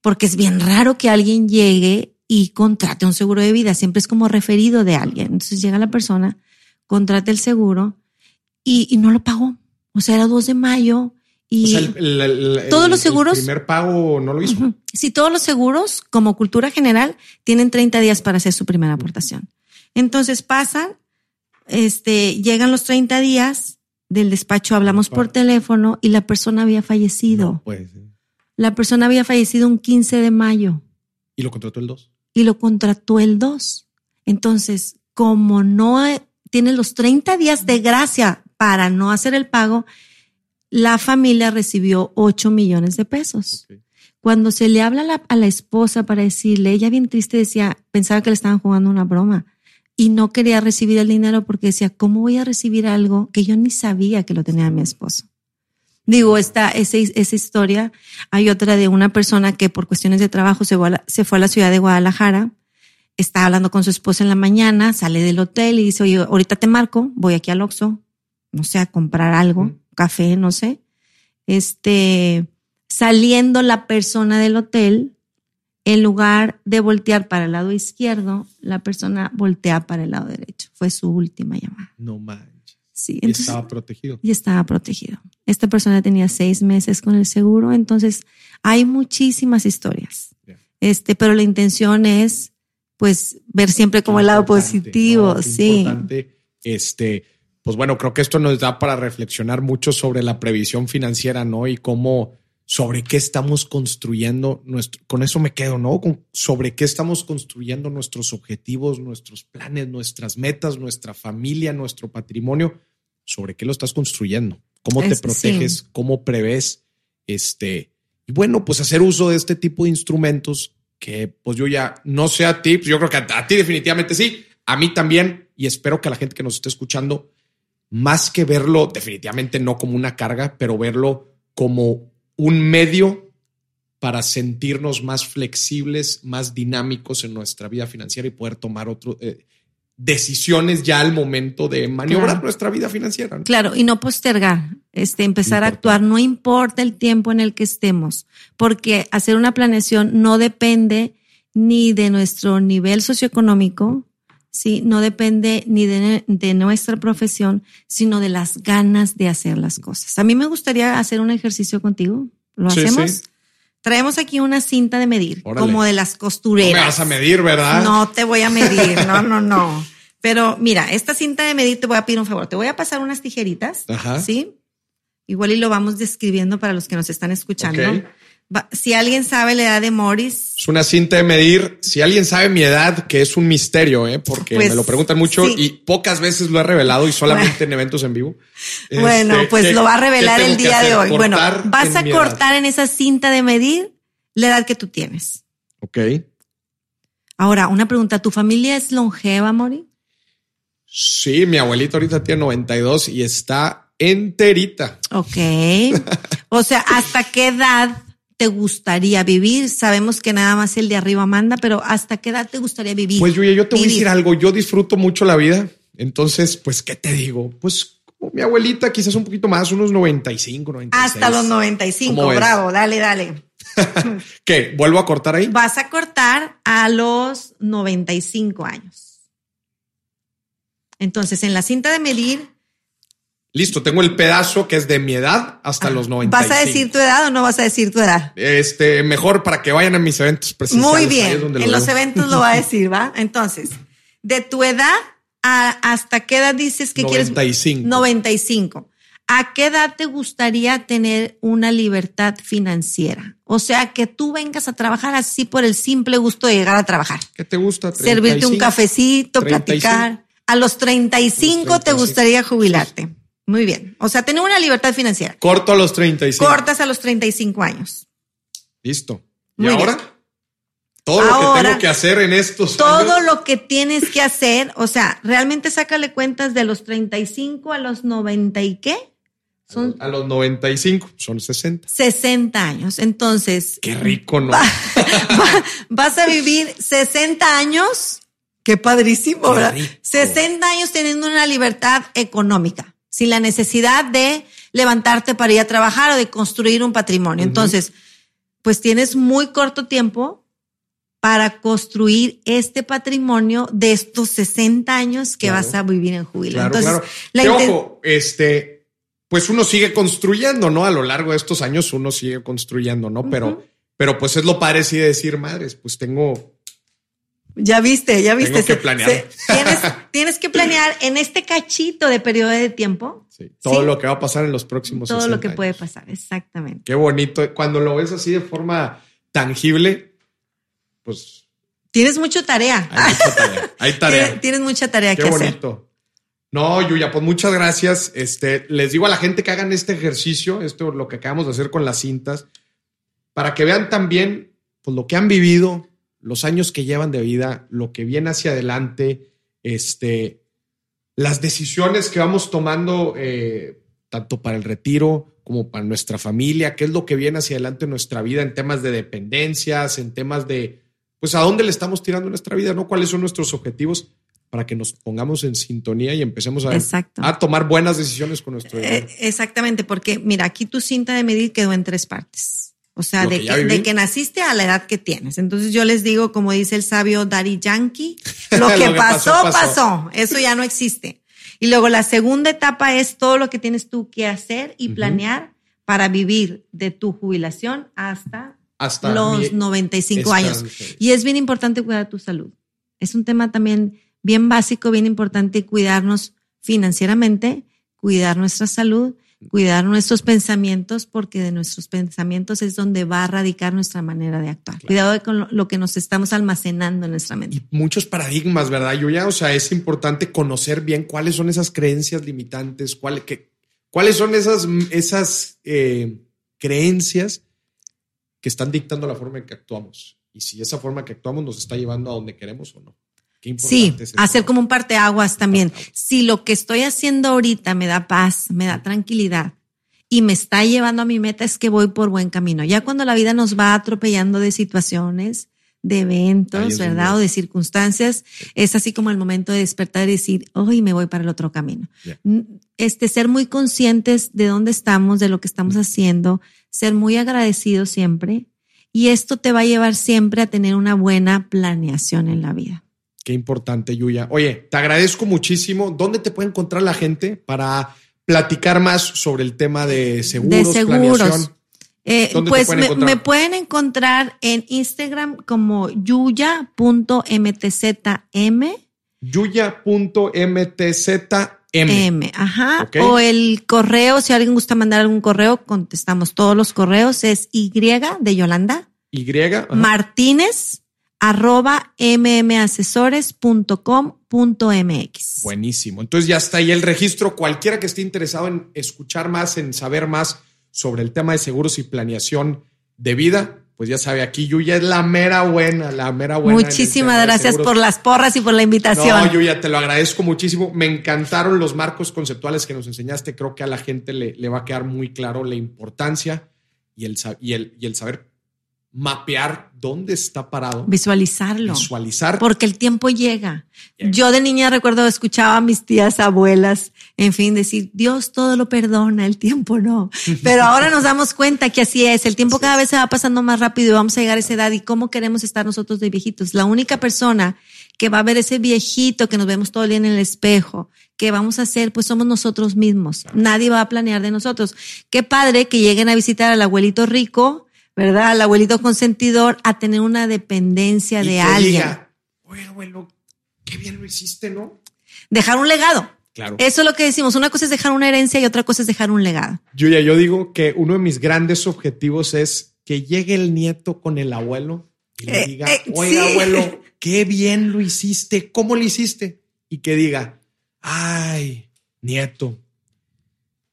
porque es bien raro que alguien llegue y contrate un seguro de vida, siempre es como referido de alguien. Entonces llega la persona, contrata el seguro y, y no lo pagó. O sea, era 2 de mayo, y todos los seguros. El primer pago no lo hizo. Sí, todos los seguros, como cultura general, tienen 30 días para hacer su primera aportación. Entonces pasan, este, llegan los 30 días del despacho, hablamos por teléfono y la persona había fallecido. La persona había fallecido un 15 de mayo. ¿Y lo contrató el 2? Y lo contrató el 2. Entonces, como no tiene los 30 días de gracia para no hacer el pago, la familia recibió 8 millones de pesos. Cuando se le habla a la, esposa para decirle, ella bien triste decía, pensaba que le estaban jugando una broma y no quería recibir el dinero porque decía, ¿cómo voy a recibir algo que yo ni sabía que lo tenía mi esposo? Digo, esta, esa, esa historia, hay otra de una persona que por cuestiones de trabajo se fue, a la, se fue a la ciudad de Guadalajara, está hablando con su esposa en la mañana, sale del hotel y dice, oye, ahorita te marco, voy aquí al Oxxo, no sé, a comprar algo café, no sé. Este, saliendo la persona del hotel, en lugar de voltear para el lado izquierdo, la persona voltea para el lado derecho. Fue su última llamada. No manches. Sí, y estaba protegido. Y estaba protegido. Esta persona tenía seis meses con el seguro, entonces hay muchísimas historias. Este, pero la intención es, pues, ver siempre como el lado positivo. sí. Importante, este, pues bueno, creo que esto nos da para reflexionar mucho sobre la previsión financiera, ¿no? Y cómo, sobre qué estamos construyendo nuestro, con eso me quedo, ¿no? Con, sobre qué estamos construyendo nuestros objetivos, nuestros planes, nuestras metas, nuestra familia, nuestro patrimonio, sobre qué lo estás construyendo, cómo te proteges, cómo prevés, este, y bueno, pues hacer uso de este tipo de instrumentos que pues yo ya no sé a ti, pues yo creo que a ti definitivamente sí, a mí también, y espero que a la gente que nos esté escuchando más que verlo definitivamente no como una carga, pero verlo como un medio para sentirnos más flexibles, más dinámicos en nuestra vida financiera y poder tomar otras eh, decisiones ya al momento de maniobrar nuestra vida financiera. Claro, y no postergar, este, empezar a actuar, no importa el tiempo en el que estemos, porque hacer una planeación no depende ni de nuestro nivel socioeconómico, ¿sí? No depende ni de, nuestra profesión, sino de las ganas de hacer las cosas. A mí me gustaría hacer un ejercicio contigo. ¿Lo hacemos? Traemos aquí una cinta de medir, como de las costureras. No me vas a medir, ¿verdad? No te voy a medir, no, no, no. Pero mira, esta cinta de medir te voy a pedir un favor. Te voy a pasar unas tijeritas, ¿sí? igual y lo vamos describiendo para los que nos están escuchando. Si alguien sabe la edad de Morris, Es una cinta de medir. Si alguien sabe mi edad, que es un misterio, ¿eh? porque Pues, me lo preguntan mucho sí. y pocas veces lo he revelado y solamente en eventos en vivo. bueno, Este, pues ¿qué- lo va a revelar el día de hoy. Bueno, vas a edad. cortar en esa cinta de medir la edad que tú tienes. Ok. Ahora, una pregunta, ¿tu familia es longeva, Mori? Sí, mi abuelita ahorita tiene 92 y está enterita. Ok. O sea, ¿hasta qué edad te gustaría vivir? Sabemos que nada más el de arriba manda, pero ¿hasta qué edad te gustaría vivir? Pues Yuya, yo te voy a decir algo. Yo disfruto mucho la vida. Entonces, pues, ¿qué te digo? Pues, mi abuelita, quizás un poquito más, unos 95, 96. Hasta los 95, ¿Cómo ves? bravo, dale, dale. ¿Qué? ¿Vuelvo a cortar ahí? Vas a cortar a los 95 años. Entonces, en la cinta de medir, Listo, tengo el pedazo que es de mi edad hasta los 95. ¿vas a decir tu edad o no vas a decir tu edad? Este, mejor para que vayan a mis eventos presenciales. Muy bien, lo en los veo. eventos lo va a decir, ¿va? Entonces, de tu edad a hasta qué edad dices que 95. quieres 95. ¿A qué edad te gustaría tener una libertad financiera? O sea, que tú vengas a trabajar así por el simple gusto de llegar a trabajar. ¿Qué te gusta? Servirte un 35. cafecito, 35. platicar. A los 35 te 35. gustaría jubilarte. Muy bien. O sea, tener una libertad financiera. Corto a los 35. Cortas a los 35 años. Listo. ¿Y Muy bien. ahora? Todo lo que Ahora, tengo que hacer en estos Todo años. lo que tienes que hacer, o sea, realmente sácale cuentas de los 35 a los 90 y qué? Son A los 95, son 60. 60 años. Entonces, Qué rico, ¿no? va- vas a vivir 60 años. Qué padrísimo, Qué ¿verdad? rico. 60 años teniendo una libertad económica, sin la necesidad de levantarte para ir a trabajar o de construir un patrimonio. Entonces, pues tienes muy corto tiempo para construir este patrimonio de estos 60 años que Claro. vas a vivir en jubilo. Claro, Entonces, claro. la Que, inten- ojo, este, pues uno sigue construyendo, ¿no? A lo largo de estos años uno sigue construyendo, ¿no? Pero, pero pues es lo de decir, madres, pues tengo, Ya viste, ya viste. Tengo que planear. se- tienes, tienes que planear en este cachito de periodo de tiempo sí, todo Sí. lo que va a pasar en los próximos todo lo 60 que años. puede pasar, exactamente. Qué bonito. Cuando lo ves así de forma tangible, pues Tienes mucha tarea. hay mucha tarea. Hay tarea. Tienes, tienes mucha tarea Qué que hacer. bonito. No, Yuya, pues muchas gracias. Este, les digo a la gente que hagan este ejercicio, esto lo que acabamos de hacer con las cintas, para que vean también pues, lo que han vivido, los años que llevan de vida, lo que viene hacia adelante, este, las decisiones que vamos tomando, eh, tanto para el retiro como para nuestra familia, qué es lo que viene hacia adelante en nuestra vida en temas de dependencias, en temas de, pues, a dónde le estamos tirando nuestra vida, ¿no? ¿Cuáles son nuestros objetivos? para que nos pongamos en sintonía y empecemos a, tomar buenas decisiones con nuestro dinero. Eh, exactamente, porque mira, aquí tu cinta de medir quedó en tres partes. O sea, de que de que naciste a la edad que tienes. Entonces yo les digo, como dice el sabio Daddy Yankee, lo Lo que, pasó, pasó. Eso ya no existe. Y luego la segunda etapa es todo lo que tienes tú que hacer y planear para vivir de tu jubilación hasta, Hasta los mi 95 años. Y es bien importante cuidar tu salud. Es un tema también bien básico, bien importante cuidarnos financieramente, cuidar nuestra salud, cuidar nuestros pensamientos, porque de nuestros pensamientos es donde va a radicar nuestra manera de actuar. Cuidado con lo, que nos estamos almacenando en nuestra mente. Y muchos paradigmas, ¿verdad, Yuya? O sea, es importante conocer bien cuáles son esas creencias limitantes, cuál- cuáles son esas, esas eh, creencias que están dictando la forma en que actuamos. Y si esa forma que actuamos nos está llevando a donde queremos o no. Qué Sí, es hacer como un parteaguas también. Si lo que estoy haciendo ahorita me da paz, me da tranquilidad y me está llevando a mi meta, es que voy por buen camino. Ya cuando la vida nos va atropellando de situaciones, de eventos, ¿verdad? O de circunstancias, es así como el momento de despertar y decir, hoy me voy para el otro camino. Este, ser muy conscientes de dónde estamos, de lo que estamos haciendo, ser muy agradecidos siempre. Y esto te va a llevar siempre a tener una buena planeación en la vida. Qué importante, Yuya. Oye, te agradezco muchísimo. ¿Dónde te puede encontrar la gente para platicar más sobre el tema de seguros, de seguros. planeación? Eh, ¿Dónde te pues pueden me, me pueden encontrar en Instagram como yuya.mtzm. yuya.mtzm M. M. Ajá. O el correo, si alguien gusta mandar algún correo, contestamos todos los correos. Es Y de Yolanda. Y. Martínez arroba mmasesores.com.mx. Buenísimo. Entonces ya está ahí el registro. Cualquiera que esté interesado en escuchar más, en saber más sobre el tema de seguros y planeación de vida, pues ya sabe, aquí Yuya es la mera buena, la mera buena. Muchísimas gracias por las porras y por la invitación. No, Yuya, te lo agradezco muchísimo. Me encantaron los marcos conceptuales que nos enseñaste. Creo que a la gente le, le va a quedar muy claro la importancia y el, y el, y el saber mapear dónde está parado. Visualizarlo. Visualizar. Porque el tiempo llega. Yo de niña recuerdo, escuchaba a mis tías, abuelas, en fin, decir, Dios todo lo perdona, el tiempo no. Pero ahora nos damos cuenta que así es. El tiempo cada vez se va pasando más rápido y vamos a llegar a esa edad. ¿Y cómo queremos estar nosotros de viejitos? La única persona que va a ver ese viejito que nos vemos todo el día en el espejo, que vamos a hacer, pues somos nosotros mismos. Nadie va a planear de nosotros. Qué padre que lleguen a visitar al abuelito rico, ¿verdad? Al abuelito consentidor a tener una dependencia de alguien. Diga, Oye, abuelo, qué bien lo hiciste, ¿no? Dejar un legado. Claro. Eso es lo que decimos. Una cosa es dejar una herencia y otra cosa es dejar un legado. Yo ya, yo digo que uno de mis grandes objetivos es que llegue el nieto con el abuelo y le eh, diga, eh, oye, abuelo, qué bien lo hiciste, ¿cómo lo hiciste? Y que diga, ay, nieto,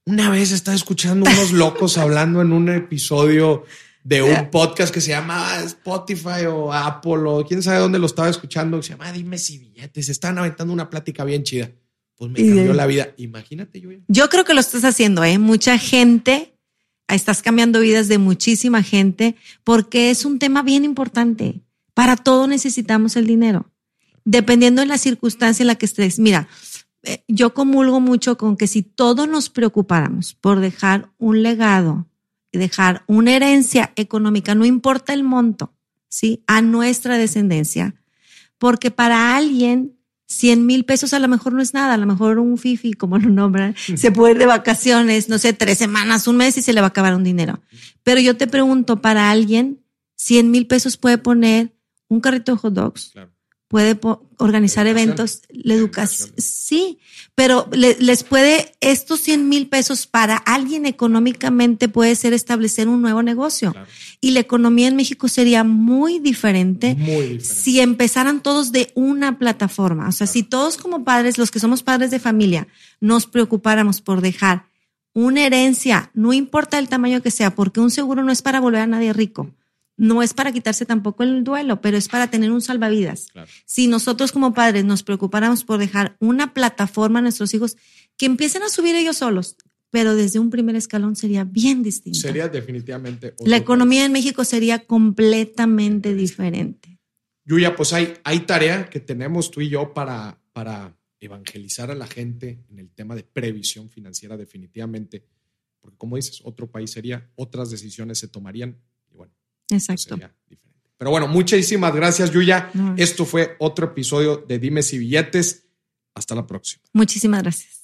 una vez estaba escuchando unos locos hablando en un episodio de un podcast que se llama Spotify o Apple o quién sabe dónde lo estaba escuchando, se llama Dime si billetes, están aventando una plática bien chida. Pues me cambió la vida. Imagínate, yo. Yo creo que lo estás haciendo, ¿eh? Mucha gente, estás cambiando vidas de muchísima gente porque es un tema bien importante. Para todo necesitamos el dinero. Dependiendo de la circunstancia en la que estés. Mira, eh, yo comulgo mucho con que si todos nos preocupáramos por dejar un legado, dejar una herencia económica, no importa el monto, ¿sí? A nuestra descendencia. Porque para alguien, 100 mil pesos a lo mejor no es nada, a lo mejor un fifi, como lo nombran, se puede ir de vacaciones, no sé, tres semanas, un mes y se le va a acabar un dinero. Pero yo te pregunto, para alguien, 100 mil pesos puede poner un carrito de hot dogs, puede organizar eventos, la educación. Sí, pero les puede, estos 100 mil pesos para alguien económicamente puede ser establecer un nuevo negocio. Y la economía en México sería muy diferente, si empezaran todos de una plataforma. O sea, si todos como padres, los que somos padres de familia, nos preocupáramos por dejar una herencia, no importa el tamaño que sea, porque un seguro no es para volver a nadie rico no es para quitarse tampoco el duelo, pero es para tener un salvavidas. Si nosotros como padres nos preocupáramos por dejar una plataforma a nuestros hijos que empiecen a subir ellos solos, pero desde un primer escalón sería bien distinto. Sería definitivamente. La economía en México sería completamente diferente. Yuya, pues hay, hay tarea que tenemos tú y yo para, para evangelizar a la gente en el tema de previsión financiera definitivamente, porque como dices, otro país sería, otras decisiones se tomarían Exacto. Pero bueno, muchísimas gracias, Yuya. Esto fue otro episodio de Dime si billetes. Hasta la próxima. Muchísimas gracias.